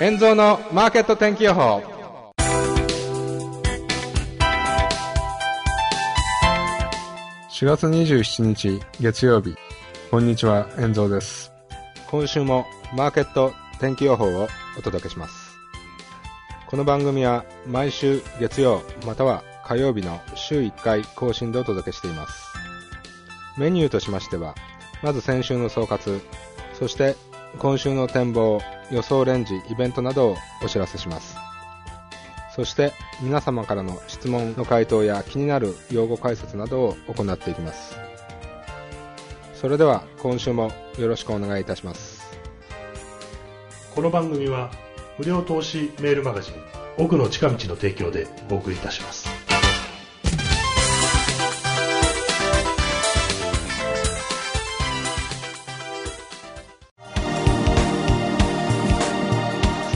遠蔵のマーケット天気予報。4月27日月曜日。こんにちは遠蔵です。今週もマーケット天気予報をお届けします。この番組は毎週月曜または火曜日の週1回更新でお届けしています。メニューとしましてはまず先週の総括そして今週の展望予想レンジイベントなどをお知らせします。そして皆様からの質問の回答や気になる用語解説などを行っていきます。それでは今週もよろしくお願いいたします。この番組は無料投資メールマガジン奥の近道の提供でお送りいたします。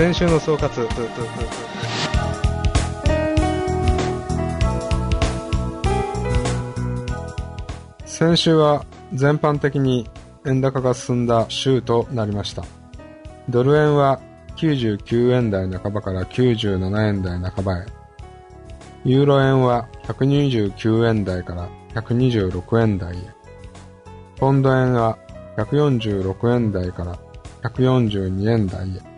先週の総括。先週は全般的に円高が進んだ週となりました。ドル円は99円台半ばから97円台半ばへ。ユーロ円は129円台から126円台へ。ポンド円は146円台から142円台へ。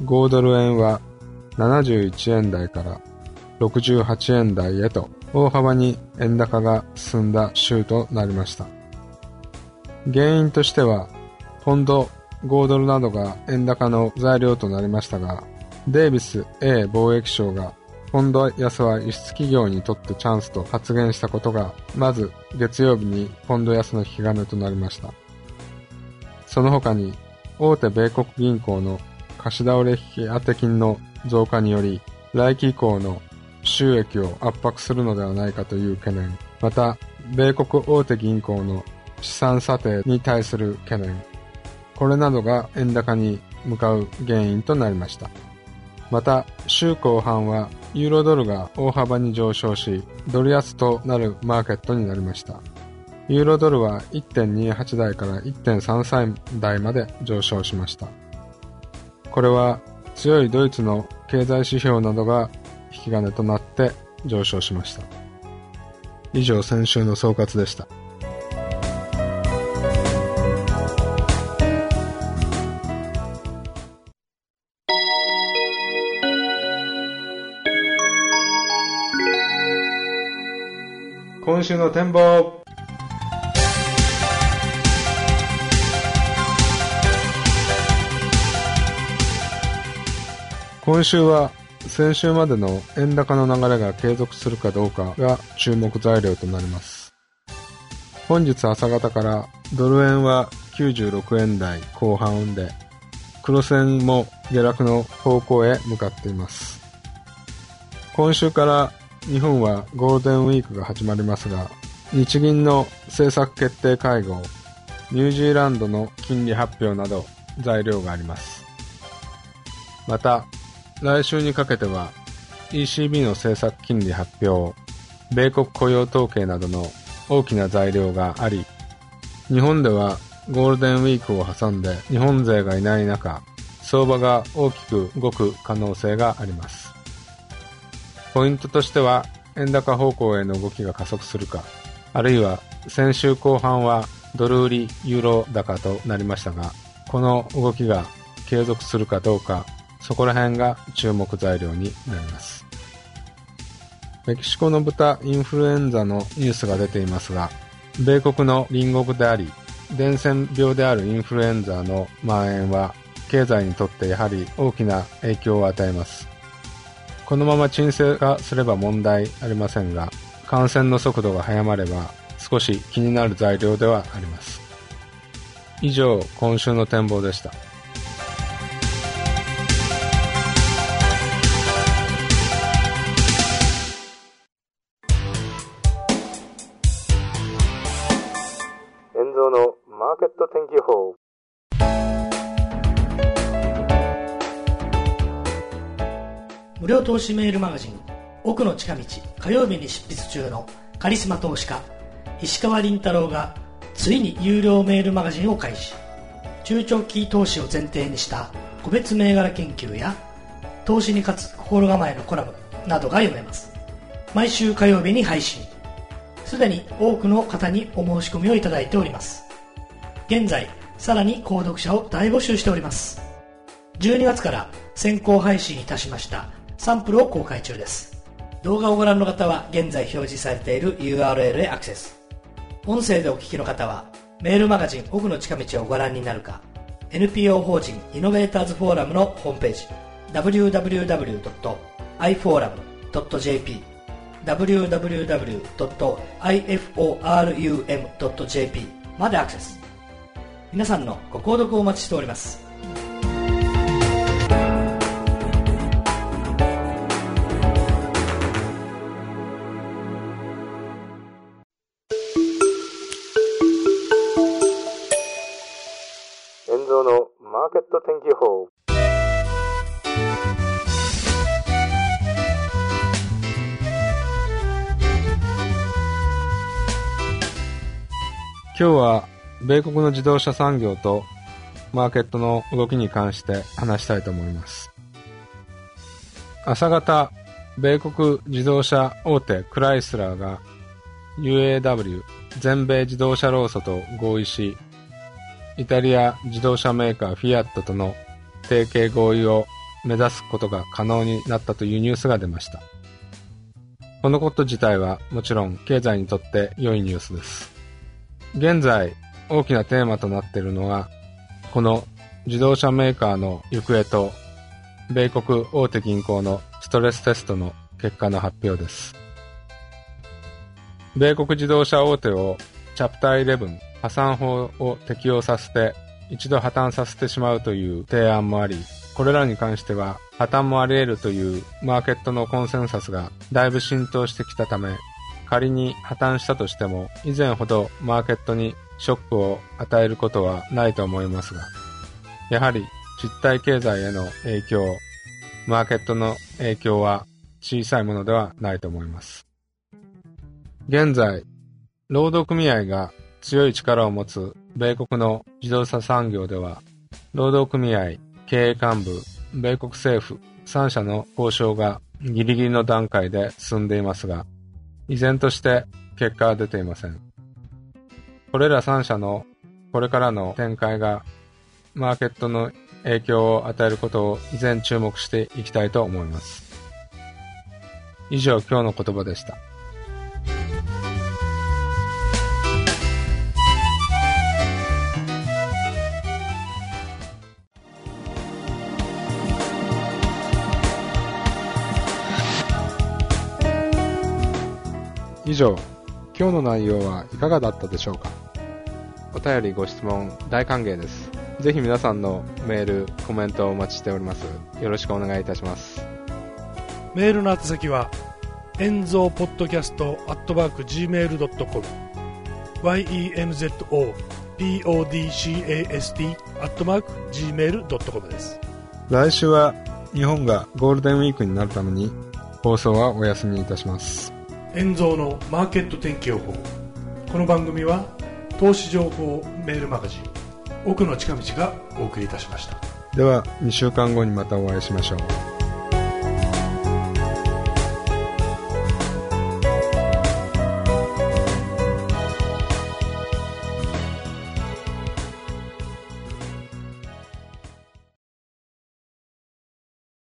5ドル円は71円台から68円台へと大幅に円高が進んだ週となりました。原因としては、ポンド、5ドルなどが円高の材料となりましたが、デイビス A 貿易省がポンド安は輸出企業にとってチャンスと発言したことが、まず月曜日にポンド安の引き金となりました。その他に、大手米国銀行の貸し倒れ引き当て金の増加により、来期以降の収益を圧迫するのではないかという懸念、また、米国大手銀行の資産査定に対する懸念、これなどが円高に向かう原因となりました。また、週後半はユーロドルが大幅に上昇し、ドル安となるマーケットになりました。ユーロドルは1.28台から1.33台まで上昇しました。これは強いドイツの経済指標などが引き金となって上昇しました。以上先週の総括でした。今週の展望今週は先週までの円高の流れが継続するかどうかが注目材料となります。本日朝方からドル円は96円台後半で、黒線も下落の方向へ向かっています。今週から日本はゴールデンウィークが始まりますが、日銀の政策決定会合、ニュージーランドの金利発表など材料があります。また、来週にかけては ECB の政策金利発表、米国雇用統計などの大きな材料があり、日本ではゴールデンウィークを挟んで日本勢がいない中、相場が大きく動く可能性があります。ポイントとしては、円高方向への動きが加速するか、あるいは先週後半はドル売りユーロ高となりましたが、この動きが継続するかどうかそこら辺が注目材料になります。メキシコの豚インフルエンザのニュースが出ていますが、米国の隣国であり、伝染病であるインフルエンザの蔓延は、経済にとってやはり大きな影響を与えます。このまま沈静化すれば問題ありませんが、感染の速度が早まれば少し気になる材料ではあります。以上、今週の展望でした。ーケット天気予報無料投資メールマガジン奥の近道火曜日に執筆中のカリスマ投資家石川倫太郎がついに有料メールマガジンを開始。中長期投資を前提にした個別銘柄研究や投資に勝つ心構えのコラムなどが読めます。毎週火曜日に配信。すでに多くの方にお申し込みをいただいております。現在さらに購読者を大募集しております。12月から先行配信いたしましたサンプルを公開中です。動画をご覧の方は現在表示されている URL へアクセス。音声でお聞きの方はメールマガジン奥の近道をご覧になるか NPO 法人イノベーターズフォーラムのホームページ www.iforum.jp www.iforum.jp までアクセス。皆さんのご購読をお待ちしております。のマーケット天気予報。今日は米国の自動車産業とマーケットの動きに関して話したいと思います。朝方、米国自動車大手クライスラーが UAW 全米自動車労組と合意し、イタリア自動車メーカーフィアットとの提携合意を目指すことが可能になったというニュースが出ました。このこと自体はもちろん経済にとって良いニュースです。現在大きなテーマとなっているのは、この自動車メーカーの行方と、米国大手銀行のストレステストの結果の発表です。米国自動車大手をチャプター11破産法を適用させて一度破綻させてしまうという提案もあり、これらに関しては破綻もあり得るというマーケットのコンセンサスがだいぶ浸透してきたため、仮に破綻したとしても以前ほどマーケットにショックを与えることはないと思いますが、やはり実体経済への影響、マーケットの影響は小さいものではないと思います。現在、労働組合が強い力を持つ米国の自動車産業では、労働組合、経営幹部、米国政府3社の交渉がギリギリの段階で進んでいますが、依然として結果は出ていません。これら3社のこれからの展開がマーケットの影響を与えることを依然注目していきたいと思います。以上今日の言葉でした。以上、今日の内容はいかがだったでしょうか？お便りご質問大歓迎です。ぜひ皆さんのメール、コメントをお待ちしております。よろしくお願いいたします。メールの宛先は、遠蔵ポッドキャストアットマーク Gmail.com yenzo podcast アットマーク Gmail.com です。来週は日本がゴールデンウィークになるために放送はお休みいたします。円蔵のマーケット天気予報この番組は投資情報メールマガジン奥の近道がお送りいたしましたでは2週間後にまたお会いしましょう。